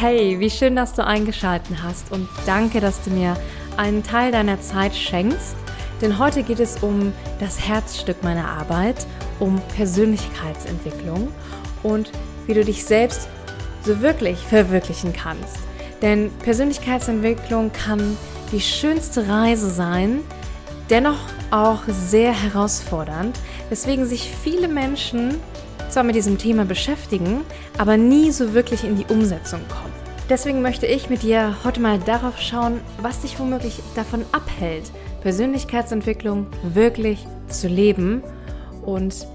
Hey, wie schön, dass du eingeschaltet hast und danke, dass du mir einen Teil deiner Zeit schenkst. Denn heute geht es um das Herzstück meiner Arbeit, um Persönlichkeitsentwicklung und wie du dich selbst so wirklich verwirklichen kannst. Denn Persönlichkeitsentwicklung kann die schönste Reise sein, dennoch auch sehr herausfordernd, weswegen sich viele Menschen zwar mit diesem Thema beschäftigen, aber nie so wirklich in die Umsetzung kommen. Deswegen möchte ich mit dir heute mal darauf schauen, was dich womöglich davon abhält, Persönlichkeitsentwicklung wirklich zu leben und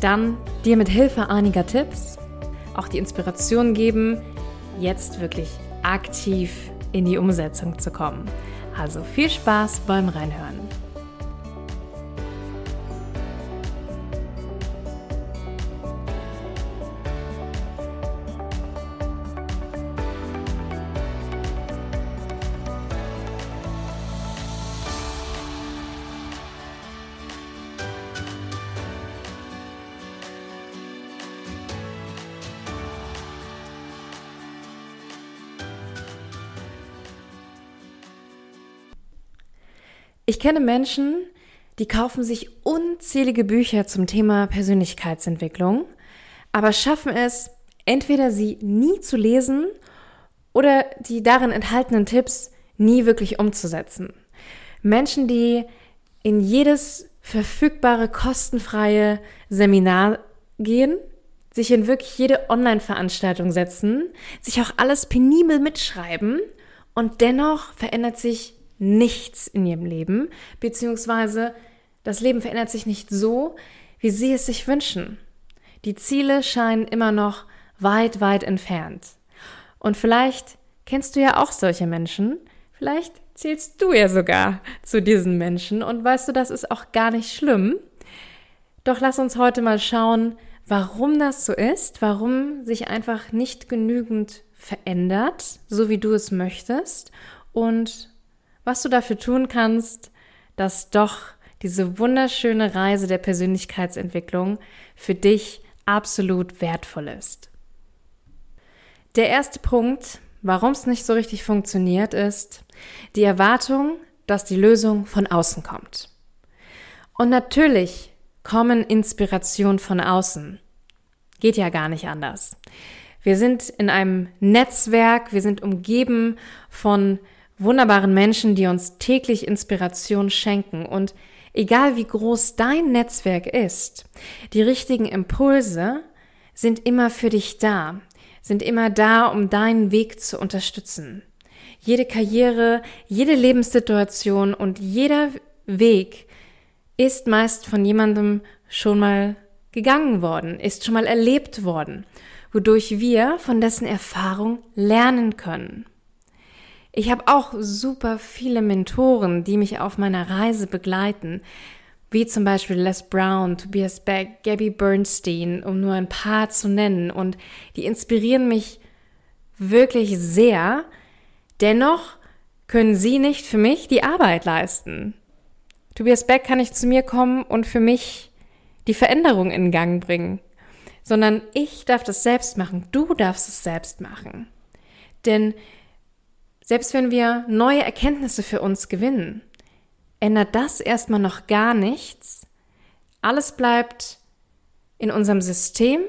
dann dir mit Hilfe einiger Tipps auch die Inspiration geben, jetzt wirklich aktiv in die Umsetzung zu kommen. Also viel Spaß beim Reinhören. Ich kenne Menschen, die kaufen sich unzählige Bücher zum Thema Persönlichkeitsentwicklung, aber schaffen es, entweder sie nie zu lesen oder die darin enthaltenen Tipps nie wirklich umzusetzen. Menschen, die in jedes verfügbare kostenfreie Seminar gehen, sich in wirklich jede Online-Veranstaltung setzen, sich auch alles penibel mitschreiben und dennoch verändert sich nichts in ihrem Leben, beziehungsweise das Leben verändert sich nicht so, wie sie es sich wünschen. Die Ziele scheinen immer noch weit, weit entfernt. Und vielleicht kennst du ja auch solche Menschen, vielleicht zählst du ja sogar zu diesen Menschen und weißt du, das ist auch gar nicht schlimm. Doch lass uns heute mal schauen, warum das so ist, warum sich einfach nicht genügend verändert, so wie du es möchtest und was du dafür tun kannst, dass doch diese wunderschöne Reise der Persönlichkeitsentwicklung für dich absolut wertvoll ist. Der erste Punkt, warum es nicht so richtig funktioniert, ist die Erwartung, dass die Lösung von außen kommt. Und natürlich kommen Inspirationen von außen. Geht ja gar nicht anders. Wir sind in einem Netzwerk, wir sind umgeben von wunderbaren Menschen, die uns täglich Inspiration schenken. Und egal wie groß dein Netzwerk ist, die richtigen Impulse sind immer für dich da, sind immer da, um deinen Weg zu unterstützen. Jede Karriere, jede Lebenssituation und jeder Weg ist meist von jemandem schon mal gegangen worden, ist schon mal erlebt worden, wodurch wir von dessen Erfahrung lernen können. Ich habe auch super viele Mentoren, die mich auf meiner Reise begleiten, wie zum Beispiel Les Brown, Tobias Beck, Gabby Bernstein, um nur ein paar zu nennen. Und die inspirieren mich wirklich sehr. Dennoch können sie nicht für mich die Arbeit leisten. Tobias Beck kann nicht zu mir kommen und für mich die Veränderung in Gang bringen, sondern ich darf das selbst machen, du darfst es selbst machen. Denn selbst wenn wir neue Erkenntnisse für uns gewinnen, ändert das erstmal noch gar nichts. Alles bleibt in unserem System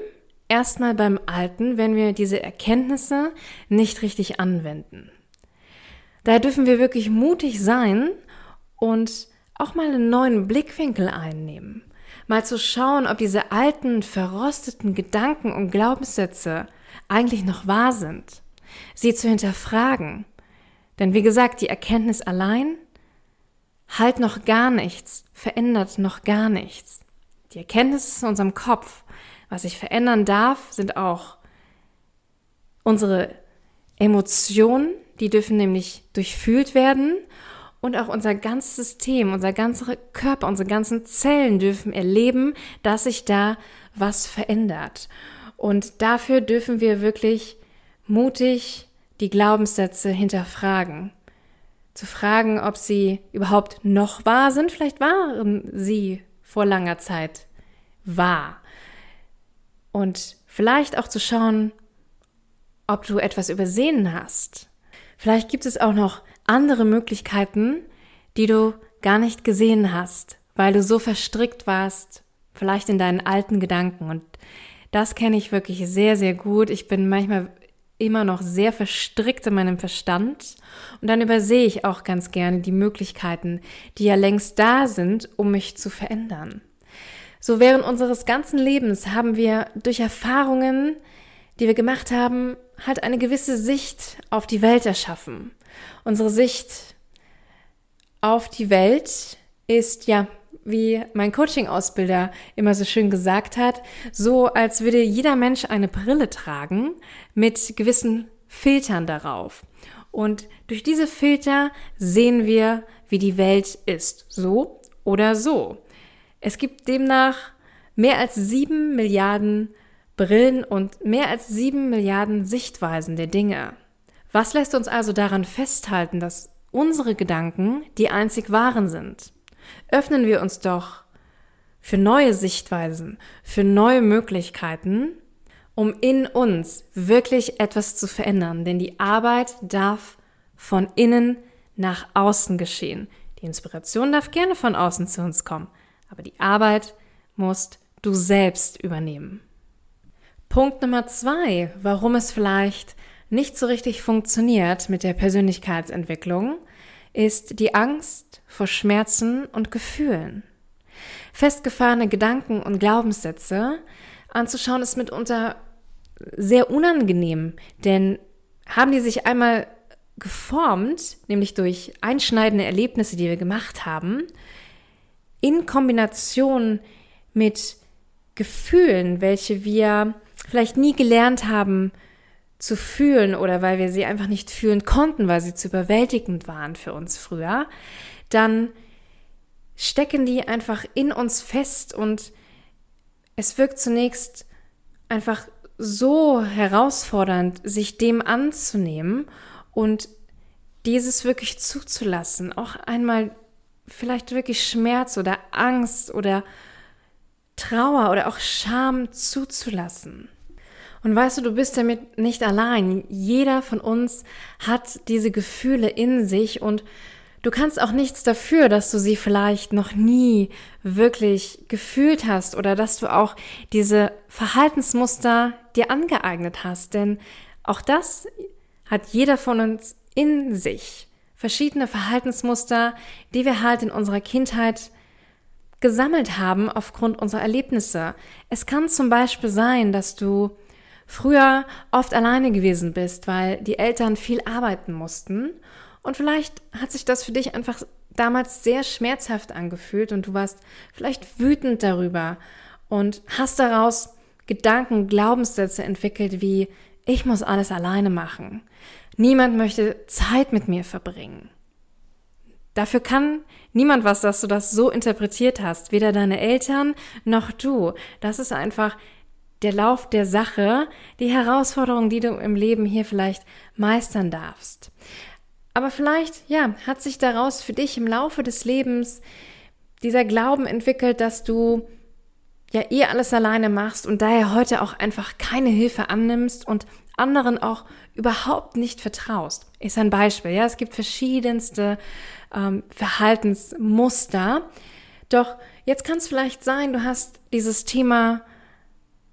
erstmal beim Alten, wenn wir diese Erkenntnisse nicht richtig anwenden. Daher dürfen wir wirklich mutig sein und auch mal einen neuen Blickwinkel einnehmen. Mal zu schauen, ob diese alten, verrosteten Gedanken und Glaubenssätze eigentlich noch wahr sind. Sie zu hinterfragen denn wie gesagt, die Erkenntnis allein halt noch gar nichts, verändert noch gar nichts. Die Erkenntnis ist in unserem Kopf. Was sich verändern darf, sind auch unsere Emotionen, die dürfen nämlich durchfühlt werden und auch unser ganzes System, unser ganzer Körper, unsere ganzen Zellen dürfen erleben, dass sich da was verändert. Und dafür dürfen wir wirklich mutig die Glaubenssätze hinterfragen. Zu fragen, ob sie überhaupt noch wahr sind. Vielleicht waren sie vor langer Zeit wahr. Und vielleicht auch zu schauen, ob du etwas übersehen hast. Vielleicht gibt es auch noch andere Möglichkeiten, die du gar nicht gesehen hast, weil du so verstrickt warst, vielleicht in deinen alten Gedanken. Und das kenne ich wirklich sehr, sehr gut. Ich bin manchmal immer noch sehr verstrickt in meinem Verstand und dann übersehe ich auch ganz gerne die Möglichkeiten, die ja längst da sind, um mich zu verändern. So während unseres ganzen Lebens haben wir durch Erfahrungen, die wir gemacht haben, halt eine gewisse Sicht auf die Welt erschaffen. Unsere Sicht auf die Welt ist ja, wie mein Coaching-Ausbilder immer so schön gesagt hat, so als würde jeder Mensch eine Brille tragen mit gewissen Filtern darauf. Und durch diese Filter sehen wir, wie die Welt ist. So oder so. Es gibt demnach mehr als sieben Milliarden Brillen und mehr als sieben Milliarden Sichtweisen der Dinge. Was lässt uns also daran festhalten, dass unsere Gedanken die einzig wahren sind? Öffnen wir uns doch für neue Sichtweisen, für neue Möglichkeiten, um in uns wirklich etwas zu verändern. Denn die Arbeit darf von innen nach außen geschehen. Die Inspiration darf gerne von außen zu uns kommen, aber die Arbeit musst du selbst übernehmen. Punkt Nummer zwei, warum es vielleicht nicht so richtig funktioniert mit der Persönlichkeitsentwicklung, ist die Angst vor Schmerzen und Gefühlen. Festgefahrene Gedanken und Glaubenssätze anzuschauen ist mitunter sehr unangenehm, denn haben die sich einmal geformt, nämlich durch einschneidende Erlebnisse, die wir gemacht haben, in Kombination mit Gefühlen, welche wir vielleicht nie gelernt haben zu fühlen oder weil wir sie einfach nicht fühlen konnten, weil sie zu überwältigend waren für uns früher, dann stecken die einfach in uns fest und es wirkt zunächst einfach so herausfordernd, sich dem anzunehmen und dieses wirklich zuzulassen, auch einmal vielleicht wirklich Schmerz oder Angst oder Trauer oder auch Scham zuzulassen. Und weißt du, du bist damit nicht allein. Jeder von uns hat diese Gefühle in sich und du kannst auch nichts dafür, dass du sie vielleicht noch nie wirklich gefühlt hast oder dass du auch diese Verhaltensmuster dir angeeignet hast. Denn auch das hat jeder von uns in sich. Verschiedene Verhaltensmuster, die wir halt in unserer Kindheit gesammelt haben aufgrund unserer Erlebnisse. Es kann zum Beispiel sein, dass du früher oft alleine gewesen bist, weil die Eltern viel arbeiten mussten. Und vielleicht hat sich das für dich einfach damals sehr schmerzhaft angefühlt und du warst vielleicht wütend darüber und hast daraus Gedanken, Glaubenssätze entwickelt wie ich muss alles alleine machen. Niemand möchte Zeit mit mir verbringen. Dafür kann niemand was, dass du das so interpretiert hast. Weder deine Eltern noch du. Das ist einfach der Lauf der Sache, die Herausforderung, die du im Leben hier vielleicht meistern darfst. Aber vielleicht, ja, hat sich daraus für dich im Laufe des Lebens dieser Glauben entwickelt, dass du ja eh alles alleine machst und daher heute auch einfach keine Hilfe annimmst und anderen auch überhaupt nicht vertraust. Ist ein Beispiel, ja, es gibt verschiedenste ähm, Verhaltensmuster. Doch jetzt kann es vielleicht sein, du hast dieses Thema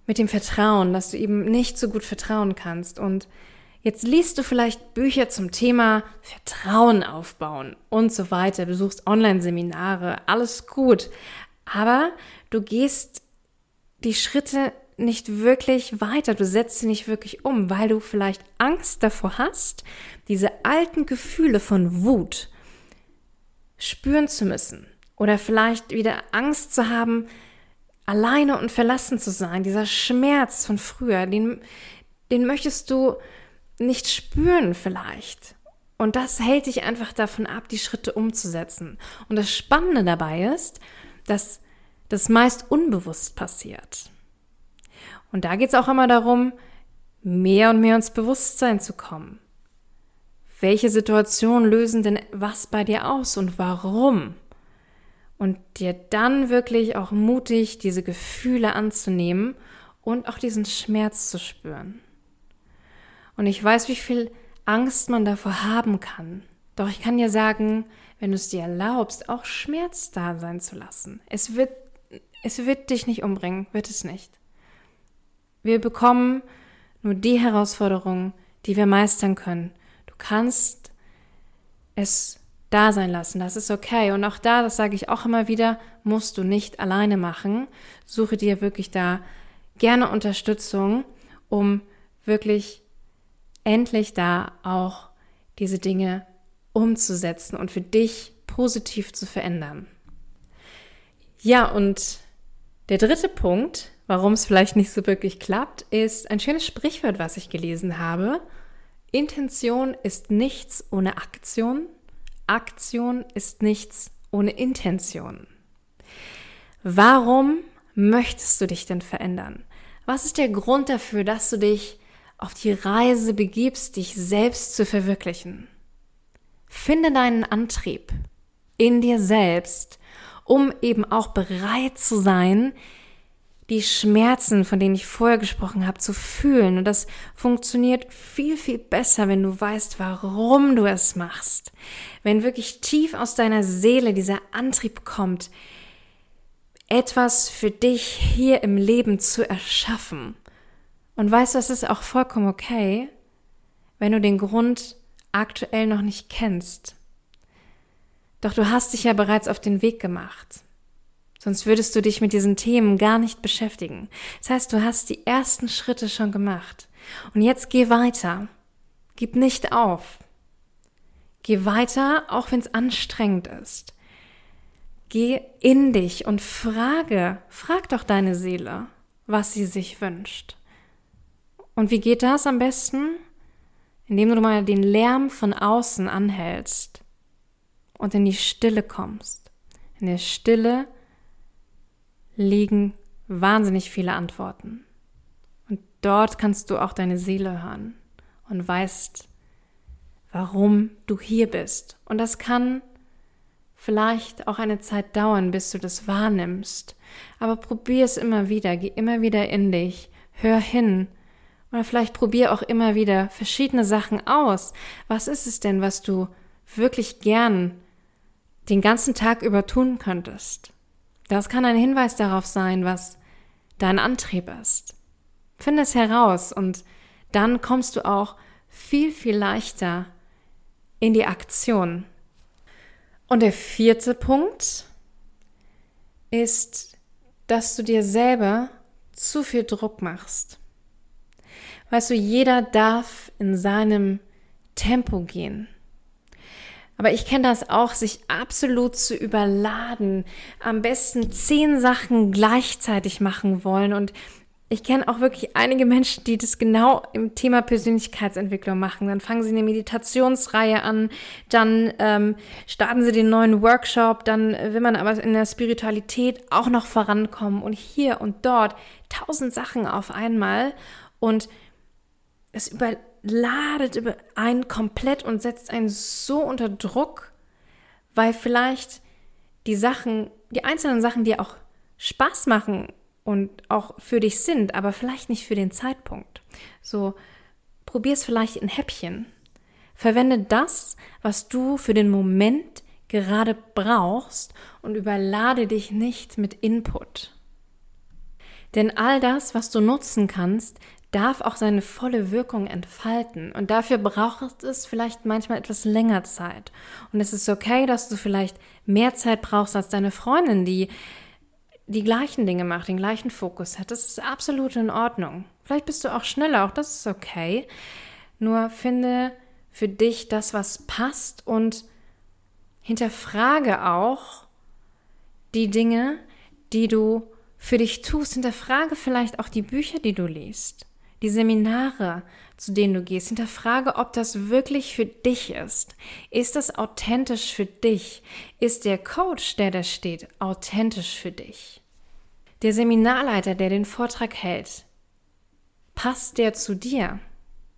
mit dem Vertrauen, dass du eben nicht so gut vertrauen kannst. Und jetzt liest du vielleicht Bücher zum Thema Vertrauen aufbauen und so weiter, besuchst Online-Seminare, alles gut. Aber du gehst die Schritte nicht wirklich weiter, du setzt sie nicht wirklich um, weil du vielleicht Angst davor hast, diese alten Gefühle von Wut spüren zu müssen oder vielleicht wieder Angst zu haben, alleine und verlassen zu sein, dieser Schmerz von früher, den, den möchtest du nicht spüren vielleicht. Und das hält dich einfach davon ab, die Schritte umzusetzen. Und das Spannende dabei ist, dass das meist unbewusst passiert. Und da geht es auch immer darum, mehr und mehr ins Bewusstsein zu kommen. Welche Situationen lösen denn was bei dir aus und warum? Und dir dann wirklich auch mutig diese Gefühle anzunehmen und auch diesen Schmerz zu spüren. Und ich weiß, wie viel Angst man davor haben kann. Doch ich kann dir sagen, wenn du es dir erlaubst, auch Schmerz da sein zu lassen. Es wird, es wird dich nicht umbringen, wird es nicht. Wir bekommen nur die Herausforderungen, die wir meistern können. Du kannst es da sein lassen, das ist okay. Und auch da, das sage ich auch immer wieder, musst du nicht alleine machen. Suche dir wirklich da gerne Unterstützung, um wirklich endlich da auch diese Dinge umzusetzen und für dich positiv zu verändern. Ja, und der dritte Punkt, warum es vielleicht nicht so wirklich klappt, ist ein schönes Sprichwort, was ich gelesen habe. Intention ist nichts ohne Aktion. Aktion ist nichts ohne Intention. Warum möchtest du dich denn verändern? Was ist der Grund dafür, dass du dich auf die Reise begibst, dich selbst zu verwirklichen? Finde deinen Antrieb in dir selbst, um eben auch bereit zu sein, die Schmerzen, von denen ich vorher gesprochen habe, zu fühlen. Und das funktioniert viel, viel besser, wenn du weißt, warum du es machst. Wenn wirklich tief aus deiner Seele dieser Antrieb kommt, etwas für dich hier im Leben zu erschaffen. Und weißt du, es ist auch vollkommen okay, wenn du den Grund aktuell noch nicht kennst. Doch du hast dich ja bereits auf den Weg gemacht. Sonst würdest du dich mit diesen Themen gar nicht beschäftigen. Das heißt, du hast die ersten Schritte schon gemacht. Und jetzt geh weiter. Gib nicht auf. Geh weiter, auch wenn es anstrengend ist. Geh in dich und frage, frag doch deine Seele, was sie sich wünscht. Und wie geht das am besten? indem du mal den Lärm von außen anhältst und in die Stille kommst. In der Stille liegen wahnsinnig viele Antworten. Und dort kannst du auch deine Seele hören und weißt, warum du hier bist. Und das kann vielleicht auch eine Zeit dauern, bis du das wahrnimmst. Aber probier es immer wieder, geh immer wieder in dich, hör hin oder vielleicht probier auch immer wieder verschiedene Sachen aus. Was ist es denn, was du wirklich gern den ganzen Tag über tun könntest? Das kann ein Hinweis darauf sein, was dein Antrieb ist. Finde es heraus und dann kommst du auch viel, viel leichter in die Aktion. Und der vierte Punkt ist, dass du dir selber zu viel Druck machst. Weißt du, jeder darf in seinem Tempo gehen. Aber ich kenne das auch, sich absolut zu überladen, am besten zehn Sachen gleichzeitig machen wollen. Und ich kenne auch wirklich einige Menschen, die das genau im Thema Persönlichkeitsentwicklung machen. Dann fangen sie eine Meditationsreihe an, dann ähm, starten sie den neuen Workshop, dann will man aber in der Spiritualität auch noch vorankommen und hier und dort tausend Sachen auf einmal. Und es überladet einen komplett und setzt einen so unter Druck, weil vielleicht die Sachen, die einzelnen Sachen dir auch Spaß machen und auch für dich sind, aber vielleicht nicht für den Zeitpunkt. So, probier es vielleicht in Häppchen. Verwende das, was du für den Moment gerade brauchst und überlade dich nicht mit Input. Denn all das, was du nutzen kannst, darf auch seine volle Wirkung entfalten. Und dafür braucht es vielleicht manchmal etwas länger Zeit. Und es ist okay, dass du vielleicht mehr Zeit brauchst als deine Freundin, die die gleichen Dinge macht, den gleichen Fokus hat. Das ist absolut in Ordnung. Vielleicht bist du auch schneller, auch das ist okay. Nur finde für dich das, was passt und hinterfrage auch die Dinge, die du für dich tust. Hinterfrage vielleicht auch die Bücher, die du liest die Seminare, zu denen du gehst, hinterfrage, ob das wirklich für dich ist. Ist das authentisch für dich? Ist der Coach, der da steht, authentisch für dich? Der Seminarleiter, der den Vortrag hält, passt der zu dir?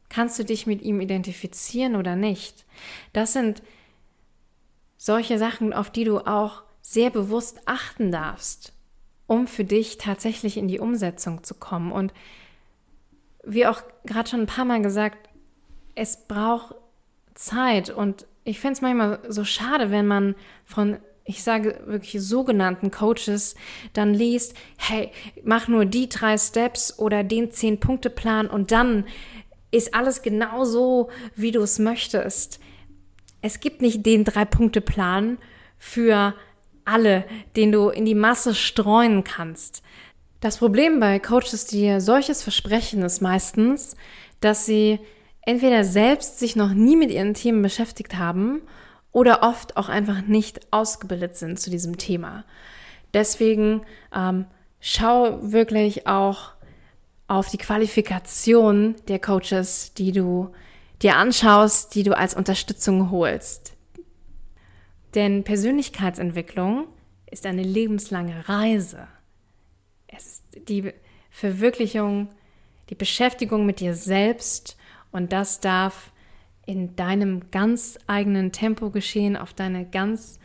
Kannst du dich mit ihm identifizieren oder nicht? Das sind solche Sachen, auf die du auch sehr bewusst achten darfst, um für dich tatsächlich in die Umsetzung zu kommen. Und wie auch gerade schon ein paar Mal gesagt, es braucht Zeit und ich finde es manchmal so schade, wenn man von ich sage wirklich sogenannten Coaches, dann liest, hey, mach nur die drei Steps oder den Zehn-Punkte-Plan und dann ist alles genau so, wie du es möchtest. Es gibt nicht den Drei-Punkte-Plan für alle, den du in die Masse streuen kannst. Das Problem bei Coaches, die solches versprechen, ist meistens, dass sie entweder selbst sich noch nie mit ihren Themen beschäftigt haben oder oft auch einfach nicht ausgebildet sind zu diesem Thema. Deswegen ähm, schau wirklich auch auf die Qualifikation der Coaches, die du dir anschaust, die du als Unterstützung holst. Denn Persönlichkeitsentwicklung ist eine lebenslange Reise. Es ist die Verwirklichung, die Beschäftigung mit dir selbst und das darf in deinem ganz eigenen Tempo geschehen, auf deine ganz,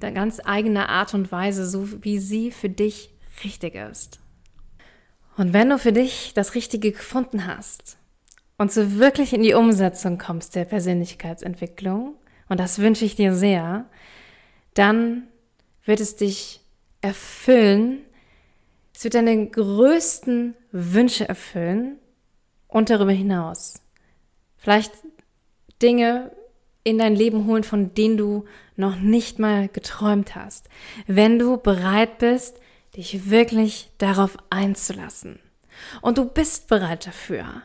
deine ganz eigene Art und Weise, so wie sie für dich richtig ist. Und wenn du für dich das Richtige gefunden hast und so wirklich in die Umsetzung kommst der Persönlichkeitsentwicklung, und das wünsche ich dir sehr, dann wird es dich erfüllen, es wird deine größten Wünsche erfüllen und darüber hinaus. Vielleicht Dinge in dein Leben holen, von denen du noch nicht mal geträumt hast. Wenn du bereit bist, dich wirklich darauf einzulassen. Und du bist bereit dafür.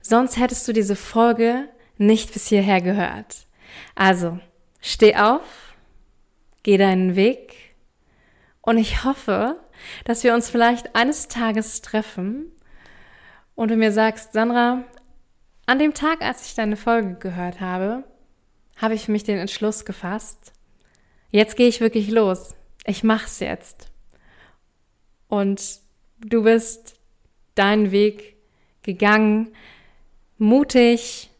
Sonst hättest du diese Folge nicht bis hierher gehört. Also, steh auf, geh deinen Weg und ich hoffe, dass wir uns vielleicht eines Tages treffen und du mir sagst, Sandra, an dem Tag, als ich deine Folge gehört habe, habe ich für mich den Entschluss gefasst. Jetzt gehe ich wirklich los. Ich mach's jetzt. Und du bist deinen Weg gegangen, mutig,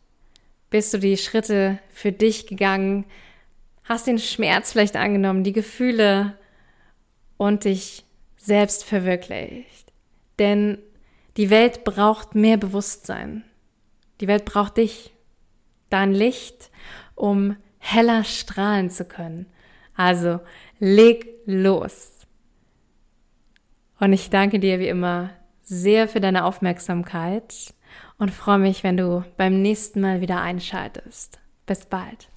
bist du die Schritte für dich gegangen, hast den Schmerz vielleicht angenommen, die Gefühle und dich selbst verwirklicht. Denn die Welt braucht mehr Bewusstsein. Die Welt braucht dich, dein Licht, um heller strahlen zu können. Also leg los. Und ich danke dir wie immer sehr für deine Aufmerksamkeit und freue mich, wenn du beim nächsten Mal wieder einschaltest. Bis bald.